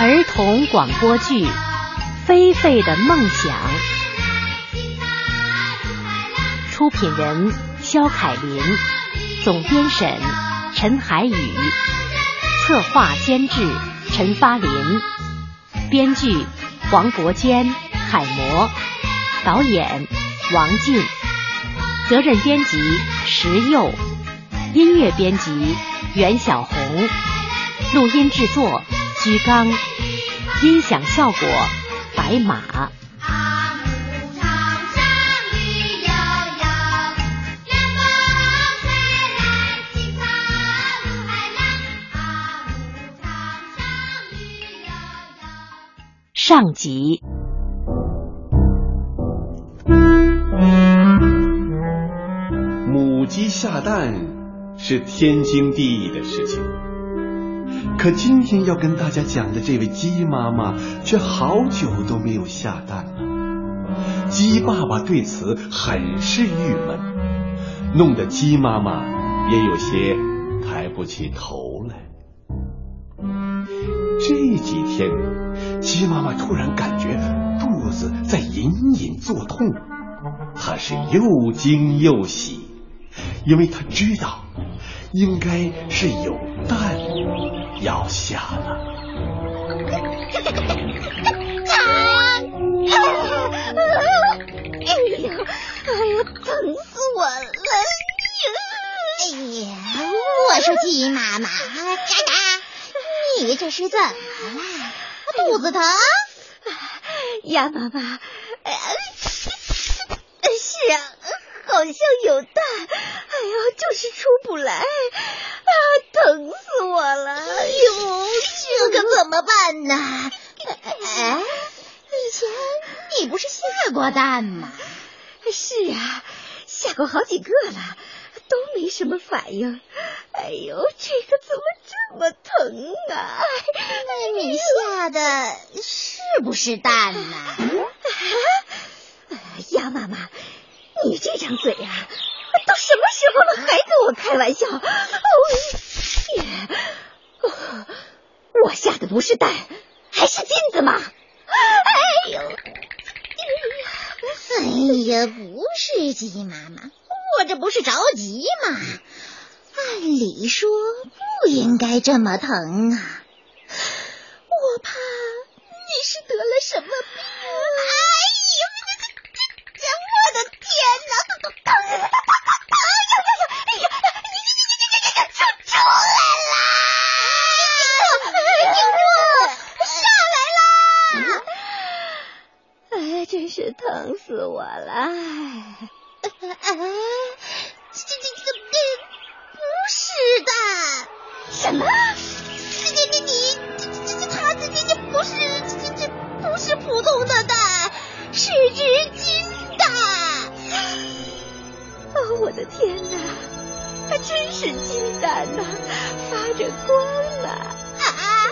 儿童广播剧《菲菲的梦想》，出品人肖凯林，总编审陈海宇，策划监制陈发林，编剧黄国坚、海模，导演王进，责任编辑石佑，音乐编辑袁小红，录音制作。居刚，音响效果白马。上集，母鸡下蛋是天经地义的事情。可今天要跟大家讲的这位鸡妈妈，却好久都没有下蛋了。鸡爸爸对此很是郁闷，弄得鸡妈妈也有些抬不起头来。这几天，鸡妈妈突然感觉肚子在隐隐作痛，她是又惊又喜，因为她知道应该是有蛋。要下了！哎呀，哎呀，疼死我了！哎呀，我说鸡妈妈，嘎嘎，你这是怎么了？肚子疼？鸭妈妈，是啊，好像有蛋，哎呀，就是出不来，啊，疼死我了！哎呦，这可怎么办呢？哎，以前你不是下过蛋吗？是啊，下过好几个了，都没什么反应。哎呦，这个怎么这么疼啊？你下的是不是蛋呢？鸭妈妈。你这张嘴啊，都什么时候了还跟我开玩笑？哦，我下的不是蛋，还是金子吗？哎呦，哎呀，不是鸡妈妈，我这不是着急吗？按理说不应该这么疼啊，我怕你是得了什么普通的蛋，是只金蛋！哦，我的天哪，还真是金蛋呐，发着光呢！啊，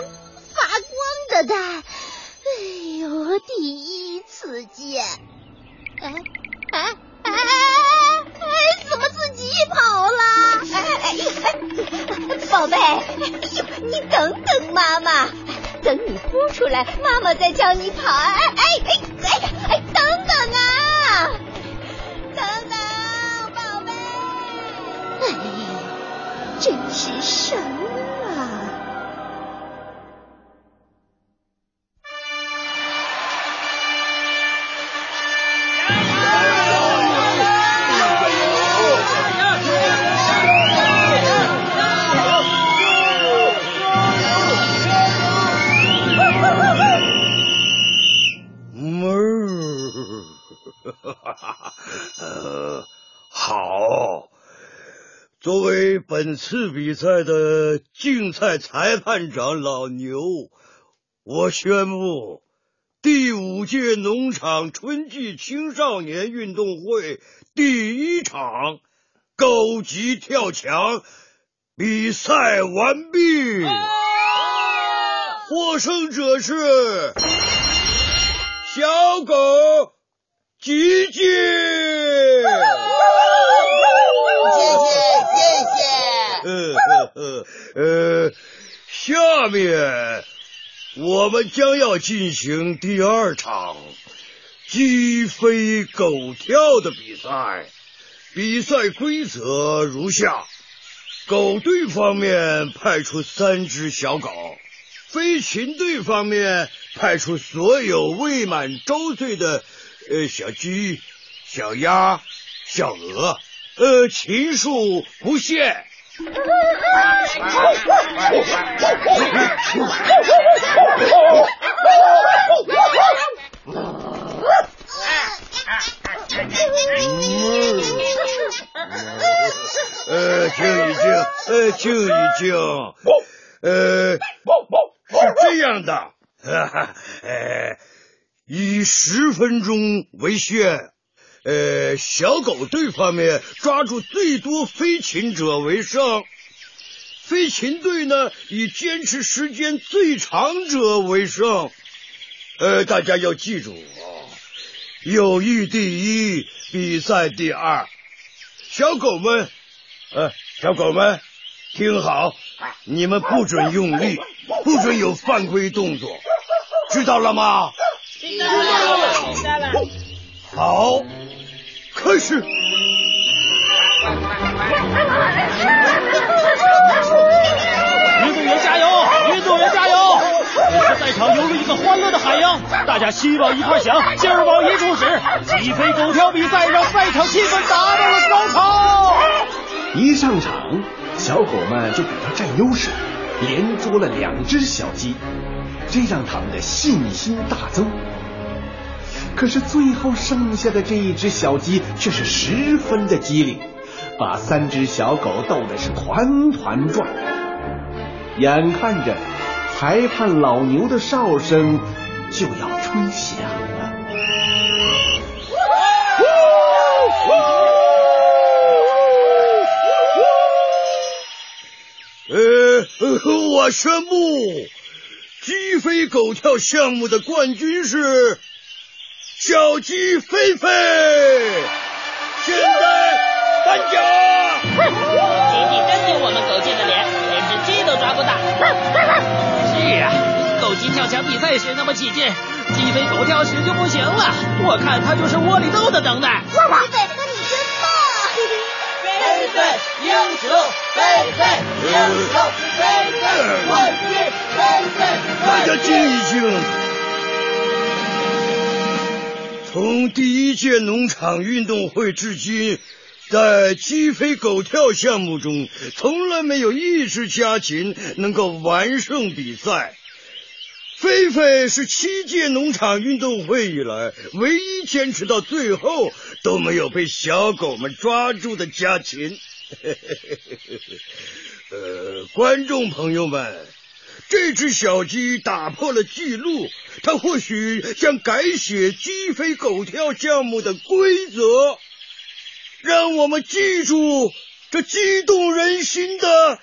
发光的蛋！哎呦，第一次见！哎哎哎哎！怎么自己跑了？哎哎哎！宝贝，你等等妈妈，等你哭出来，妈妈再叫你跑。哎哎哎哎哎！等等啊，等等，宝贝！哎呀，真是神！本次比赛的竞赛裁判长老牛，我宣布，第五届农场春季青少年运动会第一场高级跳墙比赛完毕，获胜者是小狗吉吉。呃，下面我们将要进行第二场鸡飞狗跳的比赛。比赛规则如下：狗队方面派出三只小狗，飞禽队方面派出所有未满周岁的呃小鸡、小鸭、小鹅，呃，禽数不限。静一静，静一静，呃，是这样的，哈哈，呃，以十分钟为限，呃，小狗队方面抓住最多飞禽者为胜，飞禽队呢以坚持时间最长者为胜，呃，大家要记住啊，友谊第一，比赛第二，小狗们。呃，小狗们，听好，你们不准用力，不准有犯规动作，知道了吗？知道了，知道了。好，开始。运动员加油！运动员加油！这是赛场犹如一个欢乐的海洋，大家心往一块想，劲儿往一处使，鸡飞狗跳比赛让赛场气氛达到了高潮。一上场，小狗们就比他占优势，连捉了两只小鸡，这让他们的信心大增。可是最后剩下的这一只小鸡却是十分的机灵，把三只小狗逗的是团团转。眼看着裁判老牛的哨声就要吹响了。呃，我宣布，鸡飞狗跳项目的冠军是小鸡飞飞。现在颁奖。鸡鸡真丢我们狗贱的脸，连只鸡都抓不到。是啊，狗鸡跳墙比赛时那么起劲，鸡飞狗跳时就不行了。我看他就是窝里斗的等待。飞飞，你真棒！飞飞英雄，飞飞英雄，飞飞冠军，飞飞大家静一静。从第一届农场运动会至今，在鸡飞狗跳项目中，从来没有一只家禽能够完胜比赛。菲菲是七届农场运动会以来唯一坚持到最后都没有被小狗们抓住的家禽。呃，观众朋友们，这只小鸡打破了记录，它或许将改写鸡飞狗跳项目的规则。让我们记住这激动人心的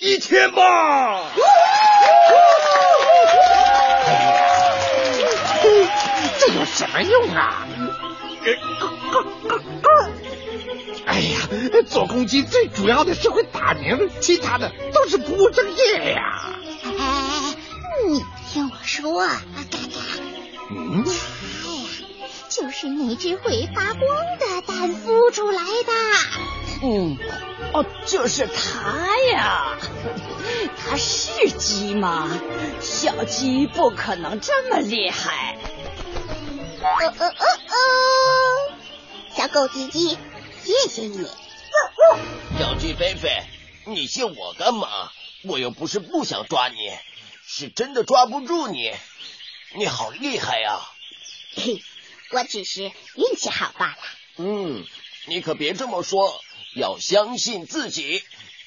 一天吧。这有什么用啊？哎呀，做公鸡最主要的是会打鸣，其他的都是不务正业呀。哎，你听我说啊，嘎嘎，嗯，哎呀，就是那只会发光的蛋孵出来的。嗯，哦，就是它呀，它是鸡吗？小鸡不可能这么厉害。哦哦哦哦，小狗吉吉，谢谢你。小鸡菲菲，你谢我干嘛？我又不是不想抓你，是真的抓不住你。你好厉害呀！嘿，我只是运气好罢了。嗯，你可别这么说，要相信自己，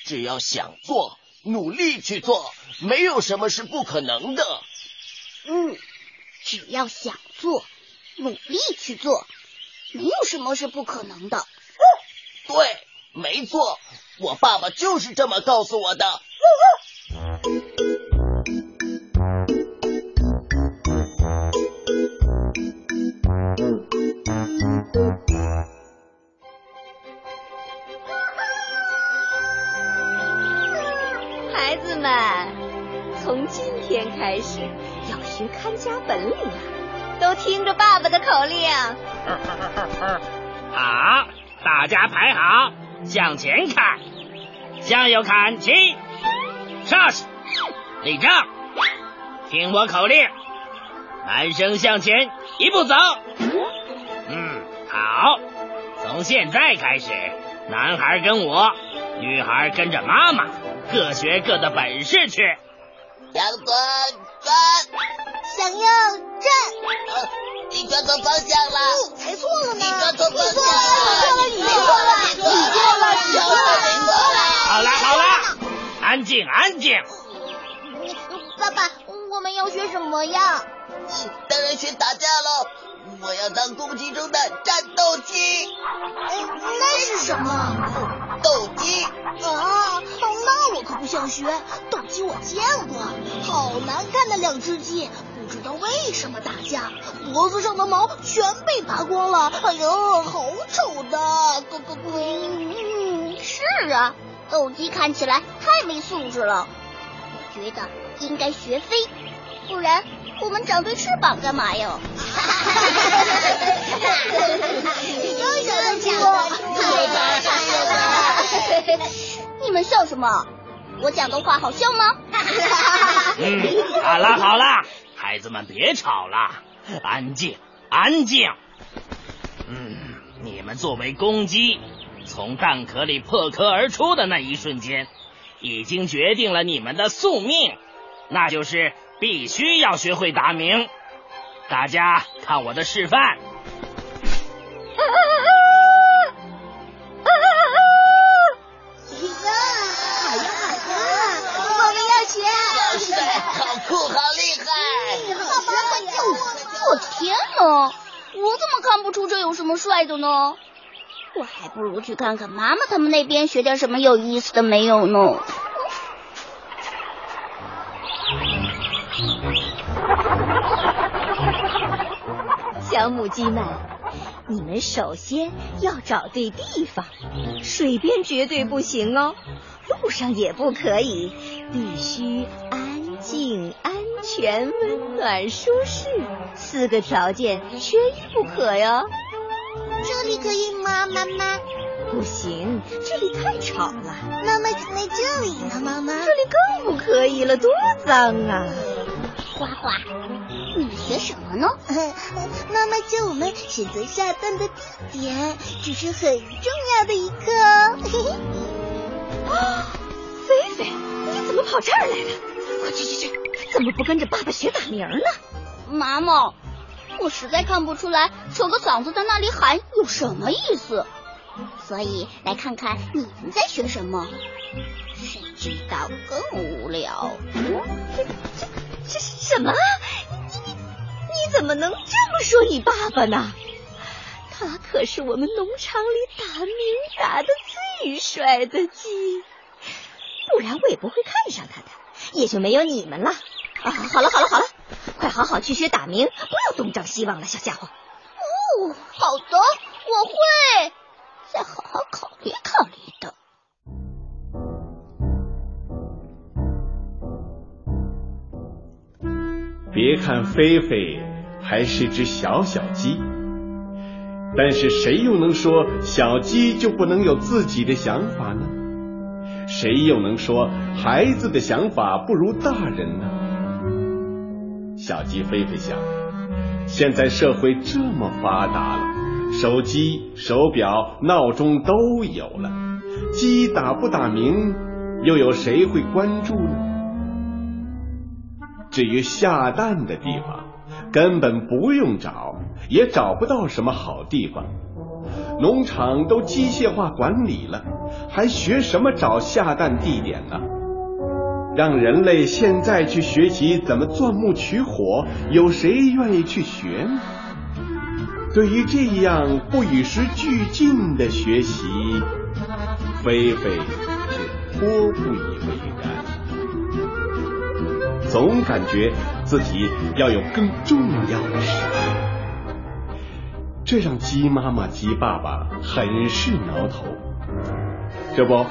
只要想做，努力去做，没有什么是不可能的。嗯，只要想做，努力去做，没有什么是不可能的。对，没错，我爸爸就是这么告诉我的。孩天开始，要学看家本领啊！都听着爸爸的口令。好，大家排好，向前看，向右看齐，上去，立正，听我口令，男生向前一步走。嗯，好，从现在开始，男孩跟我，女孩跟着妈妈，各学各的本事去。向左转，想要转。呃，你转错方向了。才错了呢。你转错方向了。你错了，你错了，你错了，你错了，你错了。好了好了，安静安静。爸爸，我们要学什么呀？当然学打架喽！我要当攻击中的战斗机。那是什么？斗鸡。啊，那我可不想学。斗鸡我见过，好难看的两只鸡，不知道为什么打架，脖子上的毛全被拔光了。哎呦，好丑的！咯咯咯。嗯，是啊，斗鸡看起来太没素质了。我觉得应该学飞，不然。我们长对翅膀干嘛呀？哈哈哈又想讲了，太大声了！你们笑什么？我讲的话好笑吗？好了好了，孩子们别吵了，安静安静。嗯，你们作为公鸡，从蛋壳里破壳而出的那一瞬间，已经决定了你们的宿命，那就是。必须要学会打鸣，大家看我的示范。不出这有什么帅的呢？我还不如去看看妈妈他们那边学点什么有意思的没有呢。小母鸡们，你们首先要找对地方，水边绝对不行哦，路上也不可以，必须安静、安全、温暖、舒适，四个条件缺一不可哟。这里可以吗，妈妈？不行，这里太吵了。妈妈在这里呢，妈妈。这里更不可以了，多脏啊！花花，你们学什么呢？妈妈教我们选择下蛋的地点，这是很重要的一课 哦。啊，菲菲，你怎么跑这儿来了？快去去去，怎么不跟着爸爸学打鸣呢？妈妈，我实在看不出来，扯个嗓子在那里喊有什么意思，所以来看看你们在学什么。谁知道更无聊。这这这什么？你你你怎么能这么说你爸爸呢？他可是我们农场里打鸣打的最帅的鸡，不然我也不会看上他的，也就没有你们了。啊，好了好了好了，快好好去学打鸣，不要东张西望了，小家伙。哦，好的，我会再好好考虑考虑的。别看菲菲还是只小小鸡，但是谁又能说小鸡就不能有自己的想法呢？谁又能说孩子的想法不如大人呢？小鸡菲菲想，现在社会这么发达了，手机、手表、闹钟都有了，鸡打不打鸣，又有谁会关注呢？至于下蛋的地方，根本不用找，也找不到什么好地方。农场都机械化管理了，还学什么找下蛋地点呢？让人类现在去学习怎么钻木取火，有谁愿意去学呢？对于这样不与时俱进的学习，菲菲是颇不以为然。总感觉自己要有更重要的事，这让鸡妈妈、鸡爸爸很是挠头。这不，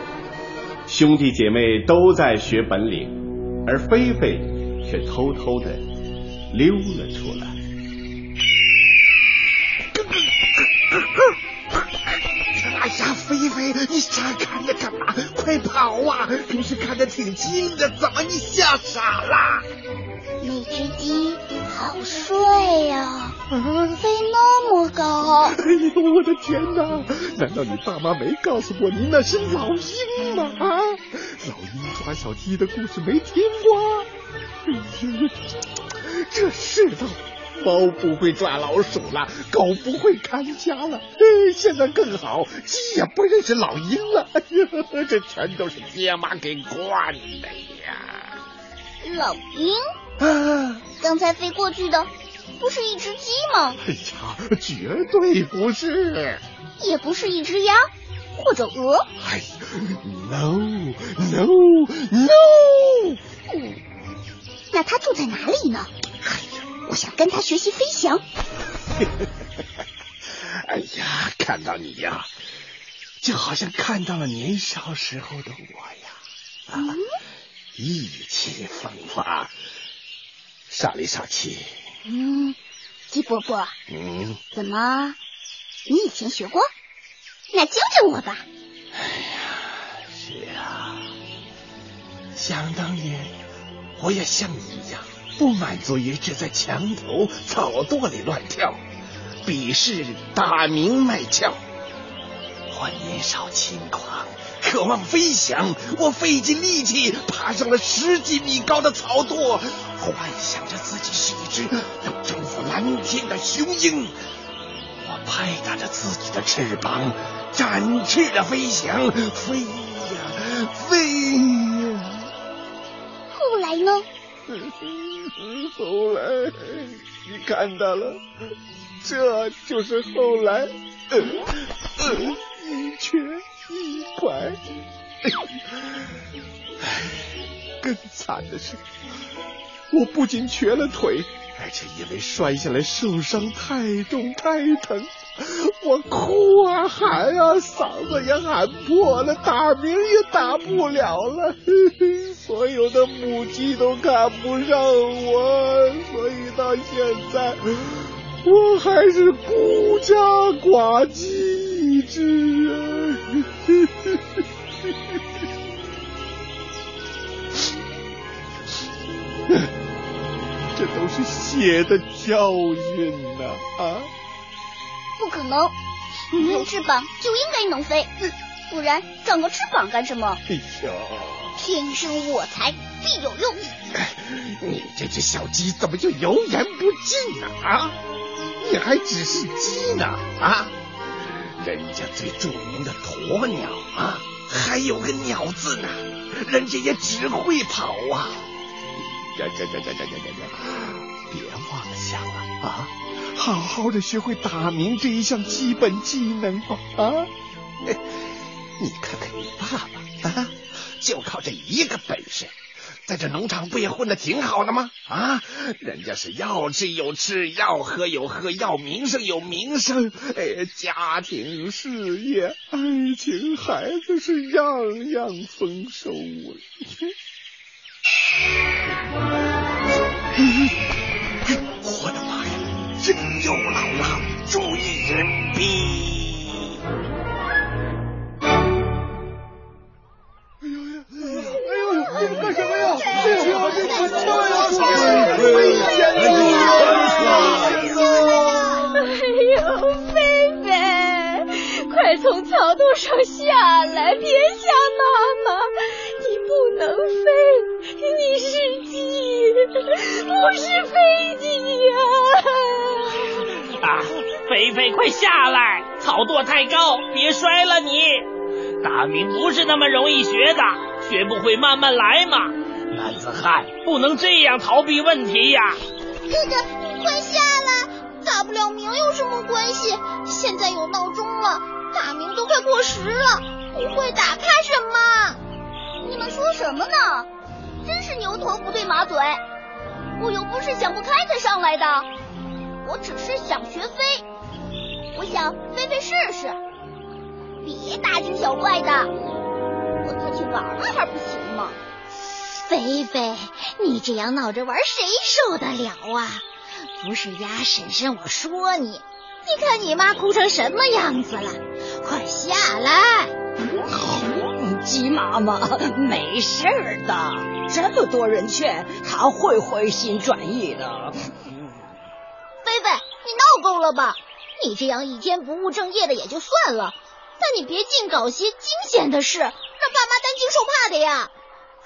兄弟姐妹都在学本领，而菲菲却偷偷的溜了出来。哎呀，菲菲，你傻看着干嘛？快跑啊！平时看着挺精的，怎么你吓傻了？那只鸡好帅呀，飞那么高！哎呦，我的天哪！难道你爸妈没告诉过你那是老鹰吗？啊，老鹰抓小鸡的故事没听过？这世道。猫不会抓老鼠了，狗不会看家了，哎，现在更好，鸡也不认识老鹰了。哎呀，这全都是爹妈给惯的呀！老鹰啊，刚才飞过去的不是一只鸡吗？哎呀，绝对不是，也不是一只鸭或者鹅。哎，no no no，那它住在哪里呢？我想跟他学习飞翔。哎呀，看到你呀，就好像看到了年少时候的我呀，啊，意气风发，少里少气。嗯，鸡伯伯。嗯。怎么？你以前学过？那教教我吧。哎呀，是啊，想当年我也像你一样。不满足于只在墙头草垛里乱跳，鄙视打鸣卖俏。我年少轻狂，渴望飞翔。我费尽力气爬上了十几米高的草垛，幻想着自己是一只能征服蓝天的雄鹰。我拍打着自己的翅膀，展翅的飞翔，飞呀飞呀。后来呢？后来你看到了，这就是后来，一瘸一拐。更惨的是，我不仅瘸了腿，而且因为摔下来受伤太重太疼，我哭啊喊啊，嗓子也喊破了，打鸣也打不了了。所有的母鸡都看不上我，所以到现在我还是孤家寡妻一只啊！都是血的教训呐！啊，不可能，有翅膀就应该能飞，不然长个翅膀干什么？哎呀！天生我材必有用。你这只小鸡怎么就油盐不进呢？啊，你还只是鸡呢？啊，人家最著名的鸵鸟啊，还有个鸟字呢，人家也只会跑啊。别妄想了啊！好好的学会打鸣这一项基本技能吧。啊，你看看你爸爸啊。就靠这一个本事，在这农场不也混得挺好的吗？啊，人家是要吃有吃，要喝有喝，要名声有名声，哎，家庭、事业、爱情、孩子是样样丰收啊！又老了，注意人比。干什么呀？这这这这这呀！危险哎呦，菲菲，快从桥洞上下来，别吓妈妈！你不能飞，菲菲，快下来！草垛太高，别摔了你。大鸣不是那么容易学的。学不会慢慢来嘛，男子汉不能这样逃避问题呀！哥哥，你快下来，打不了鸣有什么关系？现在有闹钟了，打鸣都快过时了，不会打怕什么？你们说什么呢？真是牛头不对马嘴！我又不是想不开才上来的，我只是想学飞，我想飞飞试试，别大惊小怪的。我自己玩玩还不行吗？菲菲，你这样闹着玩，谁受得了啊？不是呀，婶婶，我说你，你看你妈哭成什么样子了？快下来！鸡妈妈没事的，这么多人劝，她会回心转意的。菲菲，你闹够了吧？你这样一天不务正业的也就算了，但你别净搞些惊险的事，让爸妈担惊受怕的呀！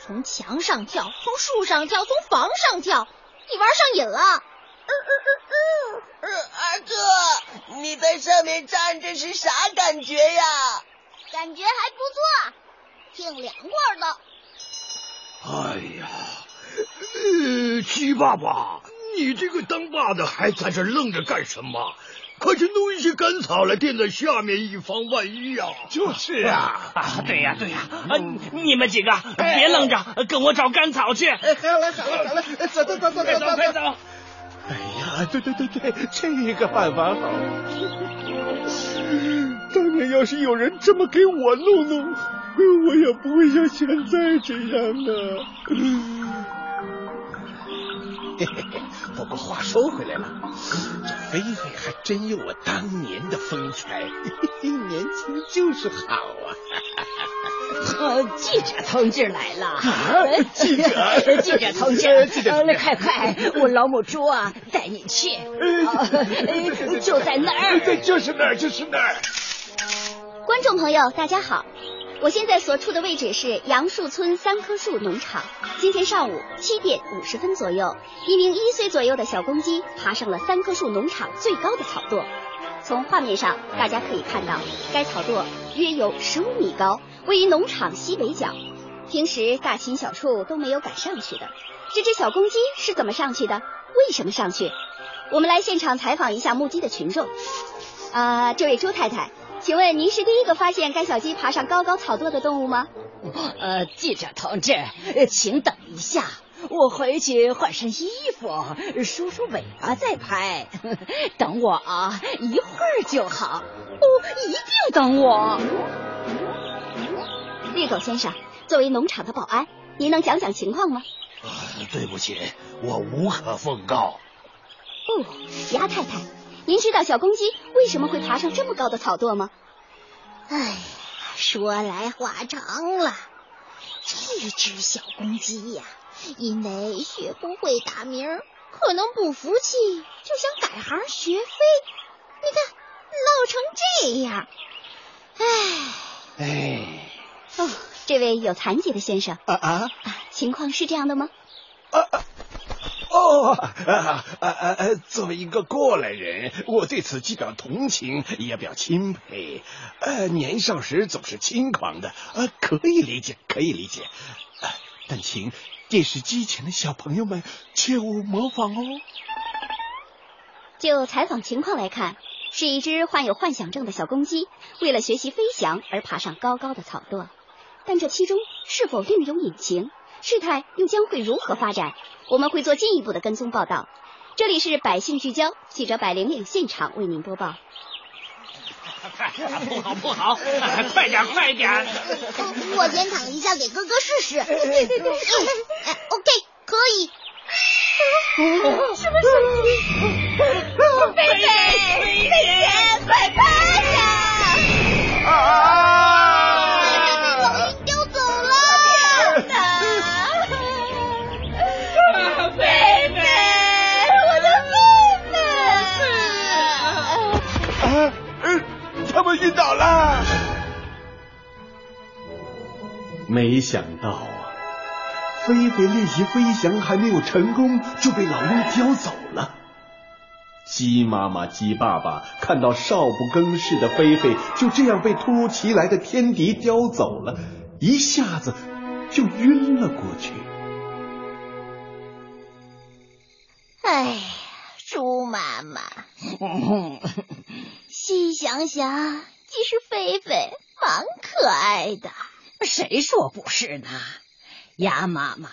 从墙上跳，从树上跳，从房上跳，你玩上瘾了。儿子，你在上面站着是啥感觉呀？感觉还不错，挺凉快的。哎呀，呃，鸡爸爸，你这个当爸的还在这愣着干什么？快去弄一些干草来垫在下面，以防万一啊！就是啊，啊，对呀对呀，啊，你们几个别愣着，跟我找干草去。好了好了好了，走走走走走走。哎呀，对对对对，这个办法好。当年要是有人这么给我弄弄，我也不会像现在这样啊。嘿嘿嘿，不过话说回来了，这菲菲还真有我当年的风采，嘿 嘿年轻就是好啊。好记者同志来了！记者，记者同志，来快快，我老母猪啊，带你去，就在那儿，对，就是那儿，就是那儿。观众朋友，大家好，我现在所处的位置是杨树村三棵树农场。今天上午七点五十分左右，一名一岁左右的小公鸡爬上了三棵树农场最高的草垛。从画面上大家可以看到，该草垛约有十五米高，位于农场西北角。平时大禽小畜都没有敢上去的，这只小公鸡是怎么上去的？为什么上去？我们来现场采访一下目击的群众。啊、这位朱太太，请问您是第一个发现该小鸡爬上高高草垛的动物吗？呃，记者同志，请等一下，我回去换身衣服，梳梳尾巴再拍。等我啊，一会儿就好。哦，一定等我。猎狗先生，作为农场的保安，您能讲讲情况吗？啊对不起，我无可奉告。哦，鸭太太，您知道小公鸡为什么会爬上这么高的草垛吗？哎，说来话长了。这只小公鸡呀，因为学不会打鸣，可能不服气，就想改行学飞。你看，闹成这样，唉。哎，哦，这位有残疾的先生，啊啊啊，情况是这样的吗？啊 啊！作为一个过来人，我对此既表同情，也表钦佩。呃，年少时总是轻狂的，呃，可以理解，可以理解。但请电视机前的小朋友们切勿模仿哦。就采访情况来看，是一只患有幻想症的小公鸡，为了学习飞翔而爬上高高的草垛。但这其中是否另有隐情？事态又将会如何发展？我们会做进一步的跟踪报道。这里是百姓聚焦，记者百灵灵现场为您播报。快，不好不好，快点快点！我先躺一下给哥哥试试。，OK，可以。什么声音？菲菲，没想到啊，菲菲练习飞翔还没有成功，就被老鹰叼走了。鸡妈妈、鸡爸爸看到少不更事的菲菲就这样被突如其来的天敌叼走了，一下子就晕了过去。哎，猪妈妈，细想想，其实菲菲蛮可爱的。谁说不是呢？鸭妈妈，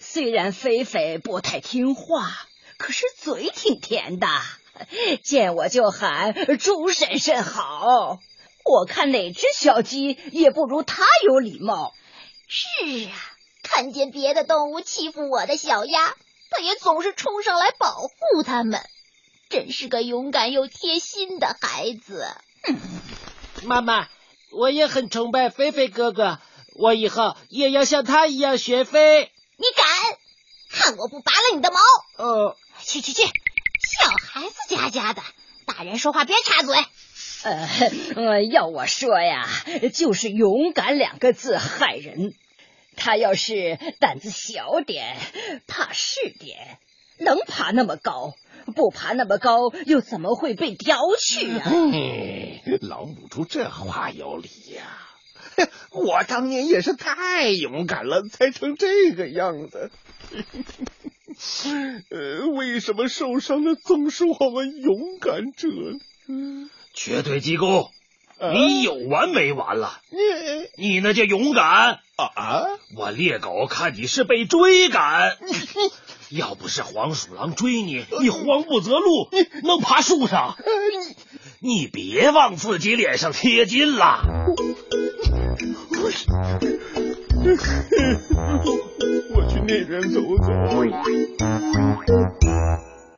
虽然菲菲不太听话，可是嘴挺甜的，见我就喊猪婶婶好。我看哪只小鸡也不如它有礼貌。是啊，看见别的动物欺负我的小鸭，它也总是冲上来保护它们，真是个勇敢又贴心的孩子。妈妈，我也很崇拜菲菲哥哥，我以后也要像他一样学飞。你敢？看我不拔了你的毛！哦，去去去，小孩子家家的，大人说话别插嘴。呃，要我说呀，就是勇敢两个字害人。他要是胆子小点，怕事点，能爬那么高？不爬那么高，又怎么会被叼去啊？老母猪这话有理呀！我当年也是太勇敢了，才成这个样子。呃，为什么受伤的总是我们勇敢者呢？绝对鸡公，你有完没完了？你你那叫勇敢啊！我猎狗看你是被追赶，要不是黄鼠狼追你，你慌不择路，你能爬树上？你你别往自己脸上贴金了。我去那边走走。